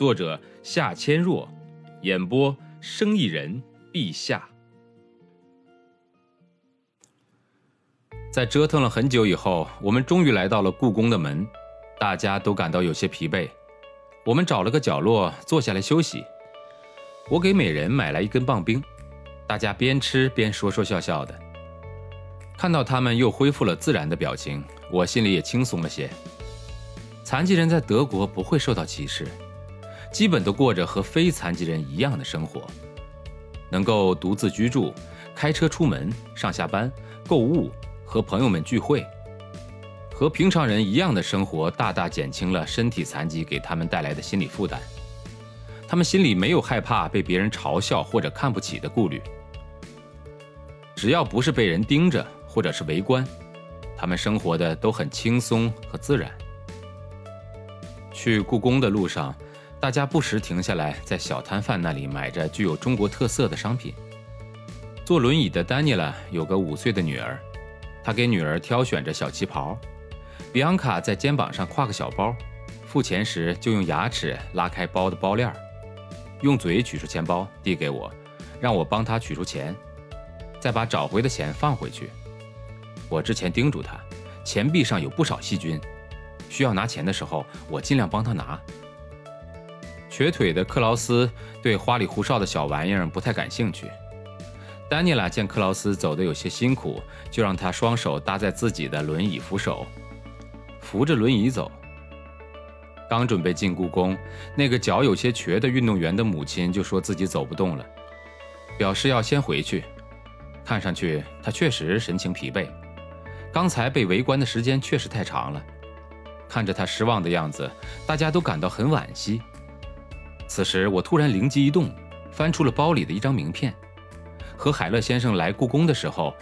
作者夏千若，演播生意人陛下。在折腾了很久以后，我们终于来到了故宫的门，大家都感到有些疲惫。我们找了个角落坐下来休息。我给每人买来一根棒冰，大家边吃边说说笑笑的。看到他们又恢复了自然的表情，我心里也轻松了些。残疾人在德国不会受到歧视。基本都过着和非残疾人一样的生活，能够独自居住、开车出门、上下班、购物、和朋友们聚会，和平常人一样的生活，大大减轻了身体残疾给他们带来的心理负担。他们心里没有害怕被别人嘲笑或者看不起的顾虑，只要不是被人盯着或者是围观，他们生活的都很轻松和自然。去故宫的路上。大家不时停下来，在小摊贩那里买着具有中国特色的商品。坐轮椅的丹尼拉有个五岁的女儿，她给女儿挑选着小旗袍。比昂卡在肩膀上挎个小包，付钱时就用牙齿拉开包的包链，用嘴取出钱包递给我，让我帮她取出钱，再把找回的钱放回去。我之前叮嘱她，钱币上有不少细菌，需要拿钱的时候，我尽量帮她拿。瘸腿的克劳斯对花里胡哨的小玩意儿不太感兴趣。丹尼拉见克劳斯走得有些辛苦，就让他双手搭在自己的轮椅扶手，扶着轮椅走。刚准备进故宫，那个脚有些瘸的运动员的母亲就说自己走不动了，表示要先回去。看上去他确实神情疲惫，刚才被围观的时间确实太长了。看着他失望的样子，大家都感到很惋惜。此时，我突然灵机一动，翻出了包里的一张名片，和海乐先生来故宫的时候，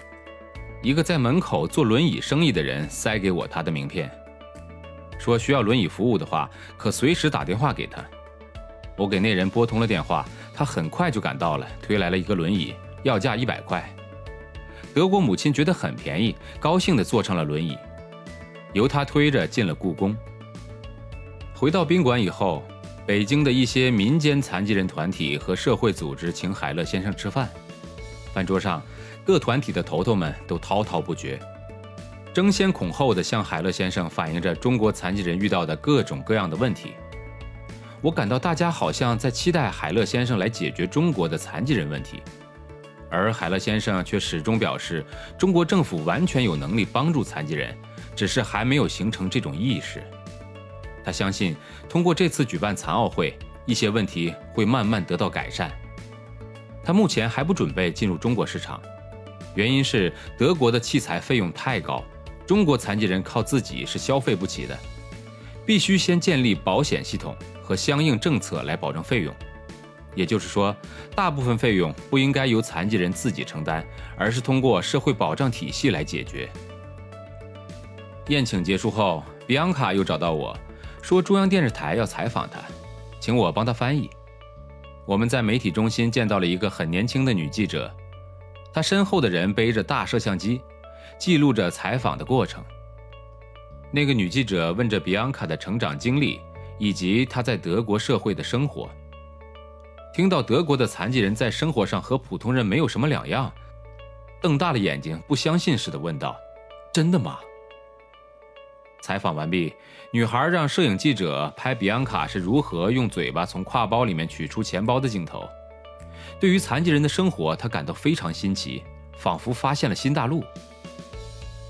一个在门口做轮椅生意的人塞给我他的名片，说需要轮椅服务的话，可随时打电话给他。我给那人拨通了电话，他很快就赶到了，推来了一个轮椅，要价一百块。德国母亲觉得很便宜，高兴地坐上了轮椅，由他推着进了故宫。回到宾馆以后。北京的一些民间残疾人团体和社会组织请海乐先生吃饭，饭桌上，各团体的头头们都滔滔不绝，争先恐后的向海乐先生反映着中国残疾人遇到的各种各样的问题。我感到大家好像在期待海乐先生来解决中国的残疾人问题，而海乐先生却始终表示，中国政府完全有能力帮助残疾人，只是还没有形成这种意识。他相信，通过这次举办残奥会，一些问题会慢慢得到改善。他目前还不准备进入中国市场，原因是德国的器材费用太高，中国残疾人靠自己是消费不起的，必须先建立保险系统和相应政策来保证费用。也就是说，大部分费用不应该由残疾人自己承担，而是通过社会保障体系来解决。宴请结束后，比昂卡又找到我。说中央电视台要采访他，请我帮他翻译。我们在媒体中心见到了一个很年轻的女记者，她身后的人背着大摄像机，记录着采访的过程。那个女记者问着比昂卡的成长经历以及她在德国社会的生活。听到德国的残疾人在生活上和普通人没有什么两样，瞪大了眼睛，不相信似的问道：“真的吗？”采访完毕，女孩让摄影记者拍比安卡是如何用嘴巴从挎包里面取出钱包的镜头。对于残疾人的生活，她感到非常新奇，仿佛发现了新大陆。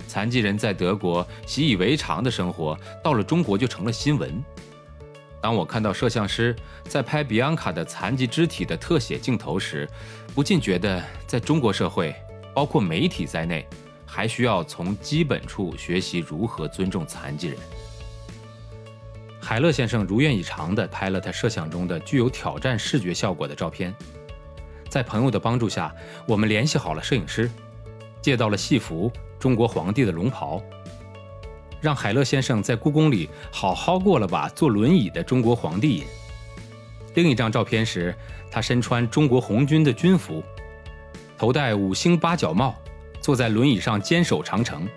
残疾人在德国习以为常的生活，到了中国就成了新闻。当我看到摄像师在拍比安卡的残疾肢体的特写镜头时，不禁觉得，在中国社会，包括媒体在内。还需要从基本处学习如何尊重残疾人。海勒先生如愿以偿地拍了他设想中的具有挑战视觉效果的照片。在朋友的帮助下，我们联系好了摄影师，借到了戏服、中国皇帝的龙袍，让海勒先生在故宫里好好过了把坐轮椅的中国皇帝瘾。另一张照片时，他身穿中国红军的军服，头戴五星八角帽，坐在轮椅上坚守长城。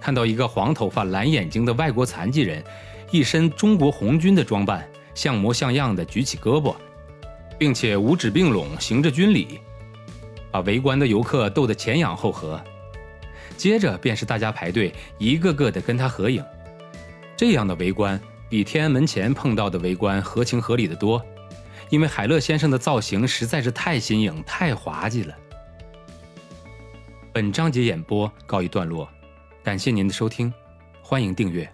看到一个黄头发、蓝眼睛的外国残疾人，一身中国红军的装扮，像模像样的举起胳膊。并且五指并拢，行着军礼，把围观的游客逗得前仰后合。接着便是大家排队，一个个的跟他合影。这样的围观比天安门前碰到的围观合情合理的多，因为海乐先生的造型实在是太新颖、太滑稽了。本章节演播告一段落，感谢您的收听，欢迎订阅。